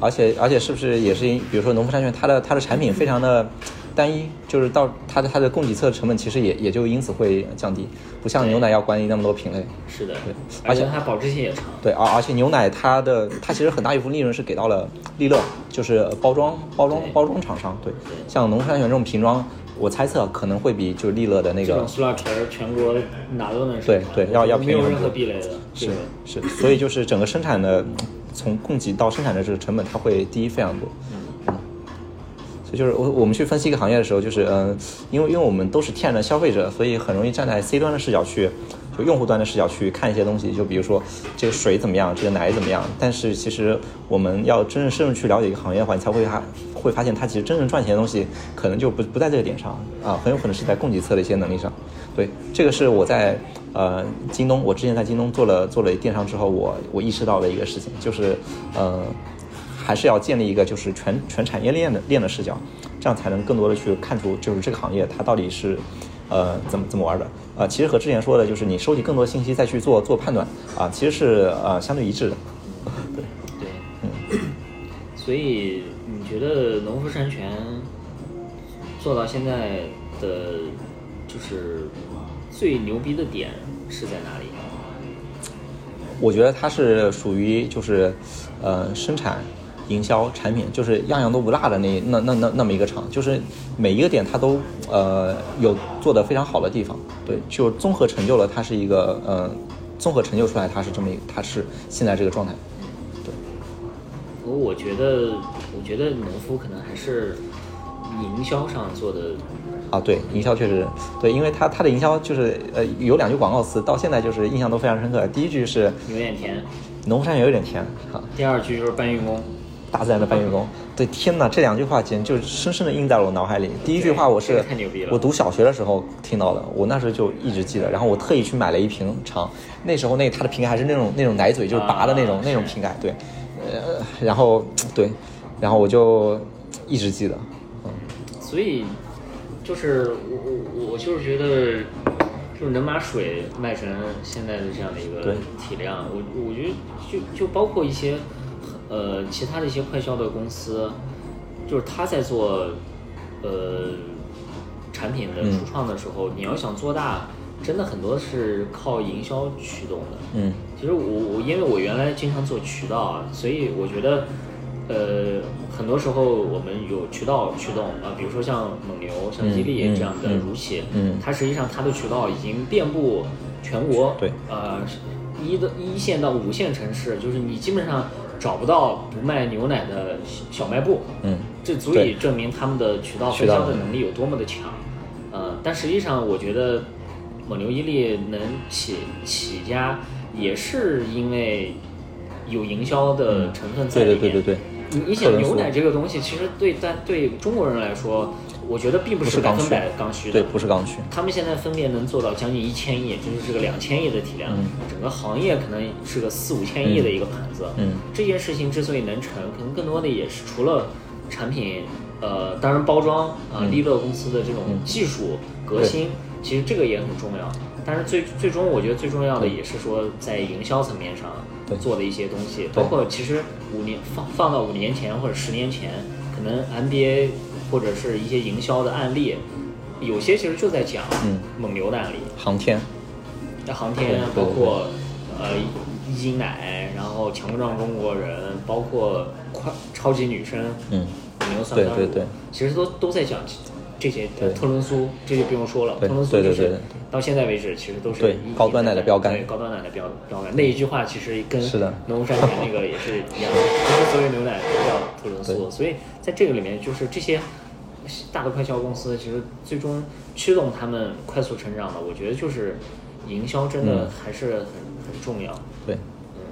而且而且是不是也是因，比如说农夫山泉，它的它的产品非常的单一，就是到它的它的供给侧成本其实也也就因此会降低，不像牛奶要管理那么多品类。是的，对而且它保质期也长。对，而而且牛奶它的它其实很大一部分利润是给到了利乐，就是包装包装包装厂商。对对，像农夫山泉这种瓶装，我猜测可能会比就是利乐的那个这种塑料瓶儿全国哪都能生对产对要要没有任便宜很多何壁垒的。这是个是，所以就是整个生产的从供给到生产的这个成本，它会低非常多。嗯，所以就是我我们去分析一个行业的时候，就是嗯、呃因为因为我们都是天然的消费者，所以很容易站在 C 端的视角去，就用户端的视角去看一些东西，就比如说这个水怎么样，这个奶怎么样。但是其实我们要真正深入去了解一个行业的话，你才会发会发现它其实真正赚钱的东西可能就不不在这个点上啊，很有可能是在供给侧的一些能力上。对，这个是我在呃京东，我之前在京东做了做了电商之后，我我意识到的一个事情，就是呃还是要建立一个就是全全产业链的链的视角，这样才能更多的去看出就是这个行业它到底是呃怎么怎么玩的。呃，其实和之前说的就是你收集更多信息再去做做判断啊、其实是呃相对一致的。对，对，嗯所以你觉得农夫山泉做到现在的就是最牛逼的点是在哪里？我觉得它是属于就是，呃，生产、营销、产品，就是样样都不落的那那那那那么一个厂，就是每一个点它都呃有做得非常好的地方，对，就综合成就了它是一个呃综合成就出来它是这么一它是现在这个状态，对，我我觉得，我觉得农夫可能还是营销上做的啊对，营销确实对，因为他他的营销就是呃有两句广告词到现在就是印象都非常深刻，第一句是有点甜，农夫山泉有点甜啊，第二句就是搬运工，大自然的搬运工。对，天哪，这两句话简直就深深的印在了我脑海里。第一句话我是太牛逼了。我读小学的时候听到的，我那时候就一直记得，然后我特意去买了一瓶尝，那时候那它的瓶盖还是那种那种奶嘴，就是拔的那种、啊那种瓶盖，对，呃，然后对，然后我就一直记得，嗯，所以就是我我我就是觉得，就是能把水卖成现在的这样的一个体量，我我觉得就就包括一些呃其他的一些快销的公司，就是他在做呃产品的嗯初创的时候，你要想做大，真的很多是靠营销驱动的。嗯其实我我因为我原来经常做渠道啊，所以我觉得，呃，很多时候我们有渠道驱动啊，比如说像蒙牛、像伊利嗯这样的嗯乳企，嗯它实际上它的渠道已经遍布全国，对呃，一的一线到五线城市，就是你基本上找不到不卖牛奶的小小卖部，嗯，这足以证明他们的渠道渠道分销的能力有多么的强。呃，但实际上我觉得蒙牛、伊利能起起家，也是因为有营销的成分在里面。对对对对对，你你想牛奶这个东西，其实对但对中国人来说，我觉得并不不是百分百刚需的。对，不是刚需，他们现在分别能做到将近一千亿，就是这个两千亿的体量，嗯整个行业可能是个四五千亿的一个盘子。嗯这件事情之所以能成，可能更多的也是除了产品，呃，当然包装啊，嗯利乐公司的这种嗯技术革新，其实这个也很重要。但是最最终，我觉得最重要的也是说在营销层面上对做的一些东西，包括其实五年放放到五年前或者十年前，可能 MBA 或者是一些营销的案例，有些其实就在讲嗯。蒙牛的案例。航天，那航天包括呃一斤奶，然后强不壮中国人，包括快超级女生，嗯，蒙牛酸对对，其实都都在讲这些特仑苏，这就不用说了，特仑苏就是到现在为止其实都是高端奶的标杆对高端奶的标标杆。那一句话其实跟农夫山泉那个也是一样的，不是所有牛奶都叫特仑苏，所以在这个里面就是这些。大的快销公司其实最终驱动他们快速成长的，我觉得就是营销真的嗯。还是很、很重要。对，嗯。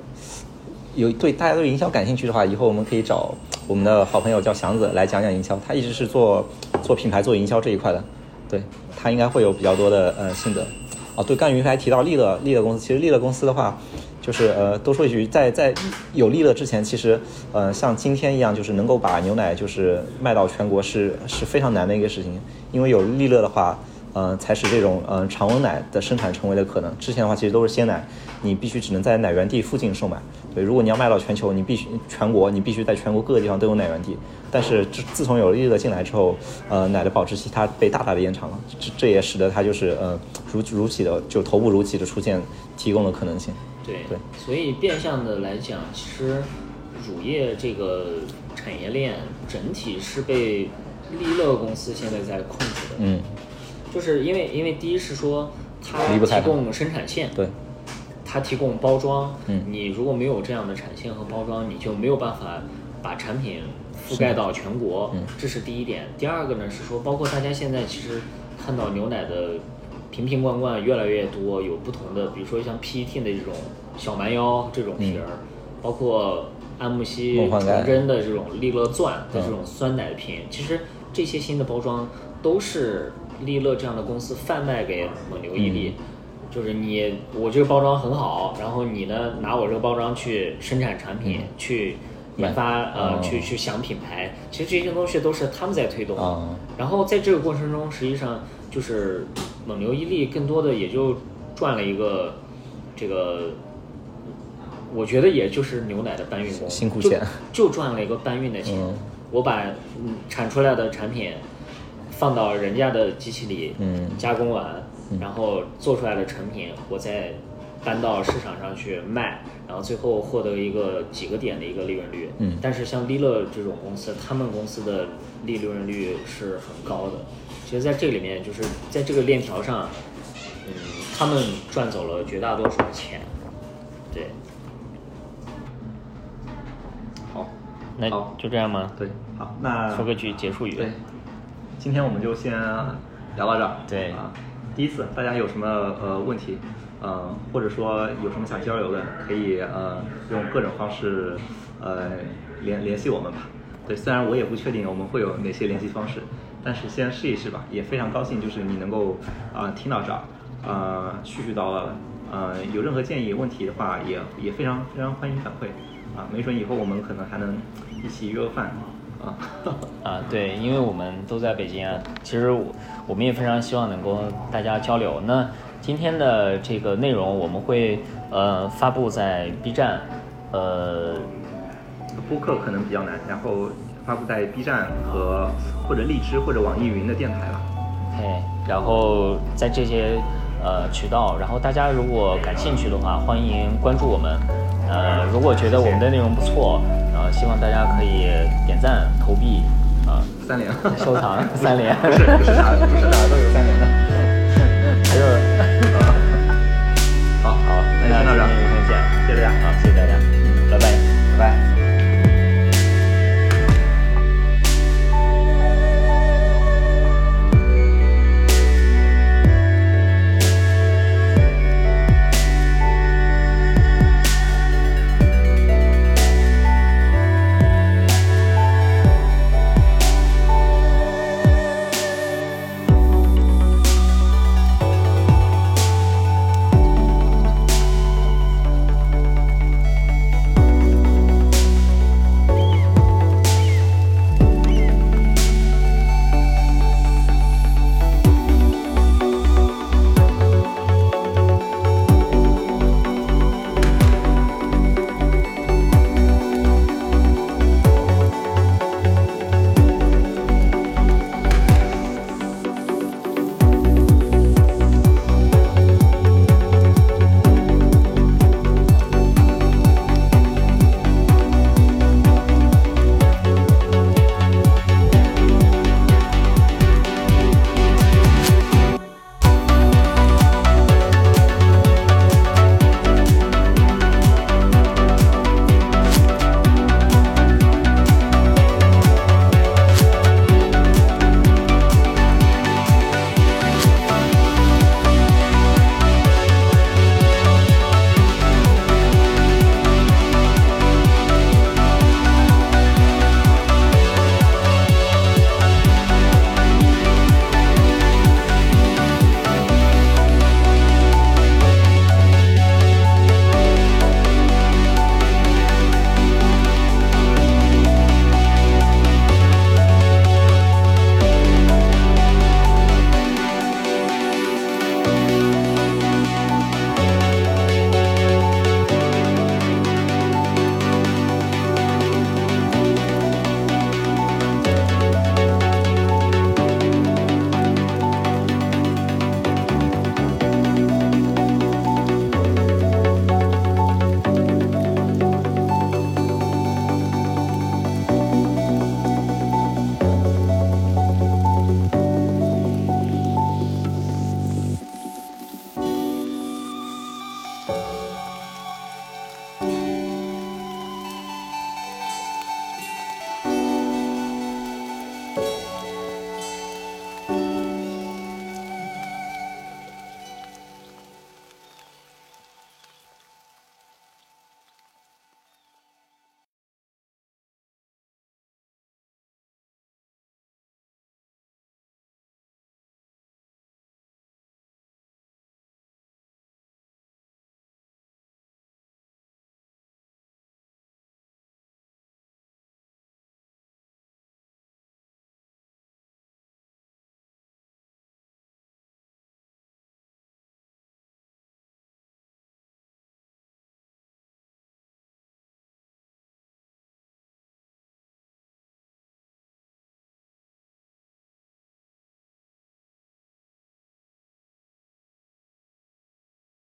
有对大家对营销感兴趣的话，以后我们可以找我们的好朋友叫祥子来讲讲营销，他一直是做做品牌、做营销这一块的，对他应该会有比较多的呃心得。哦，对，刚云飞还提到利乐利乐公司，其实利乐公司的话，就是呃多说一句，在在有利乐之前，其实呃像今天一样，就是能够把牛奶就是卖到全国是是非常难的一个事情，因为有利乐的话。呃，才使这种呃常温奶的生产成为了可能。之前的话，其实都是鲜奶，你必须只能在奶源地附近售卖。对，如果你要卖到全球，你必须全国，你必须在全国各个地方都有奶源地。但是自自从有了利乐进来之后，呃，奶的保质期它被大大的延长了，这这也使得它就是呃如如期的就头部如期的出现提供了可能性。对对所以变相的来讲，其实乳业这个产业链整体是被利乐公司现在在控制的。嗯，就是因为因为第一是说它提供生产线，对，它提供包装，嗯。你如果没有这样的产线和包装，你就没有办法把产品覆盖到全国，嗯。这是第一点。第二个呢是说，包括大家现在其实看到牛奶的瓶瓶罐罐越来越多，有不同的，比如说像 PET 的这种小蛮腰这种瓶儿，包括安慕希纯甄的这种利乐钻的嗯这种酸奶瓶，其实这些新的包装都是利乐这样的公司贩卖给蒙牛、伊利。就是你，我这个包装很好，然后你呢拿我这个包装去生产产品，去研发，呃，哦。去去想品牌，其实这些东西都是他们在推动。啊然后在这个过程中，实际上就是蒙牛、伊利更多的也就赚了一个这个，我觉得也就是牛奶的搬运工，就辛苦钱就赚了一个搬运的钱。嗯。我把嗯产出来的产品放到人家的机器里，嗯。加工完，然后做出来的成品，我再搬到市场上去卖，然后最后获得一个几个点的一个利润率。嗯但是像利乐这种公司，他们公司的利润率是很高的。其实在这里面，就是在这个链条上，嗯，他们赚走了绝大多数的钱。对。好，那好就这样吗？对，好，那说个句结束语。对，今天我们就先聊到这儿。对啊，第一次大家有什么呃问题，呃，或者说有什么想交流的，可以呃用各种方式呃联联系我们吧。对，虽然我也不确定我们会有哪些联系方式，但是先试一试吧。也非常高兴，就是你能够啊、听到这儿，呃，絮絮叨叨的，呃，有任何建议问题的话，也也非常非常欢迎反馈啊，没准以后我们可能还能一起约个饭啊。啊，对，因为我们都在北京啊，其实我我们也非常希望能够大家交流。那今天的这个内容我们会呃发布在 B 站，呃，播客可能比较难，然后发布在 B 站和或者荔枝或者网易云的电台吧。对，然后在这些呃渠道，然后大家如果感兴趣的话，欢迎关注我们。呃，如果觉得我们的内容不错，呃，希望大家可以点赞、投币，啊、三连，收藏 三连。不是不是啥不是啥都有三连的。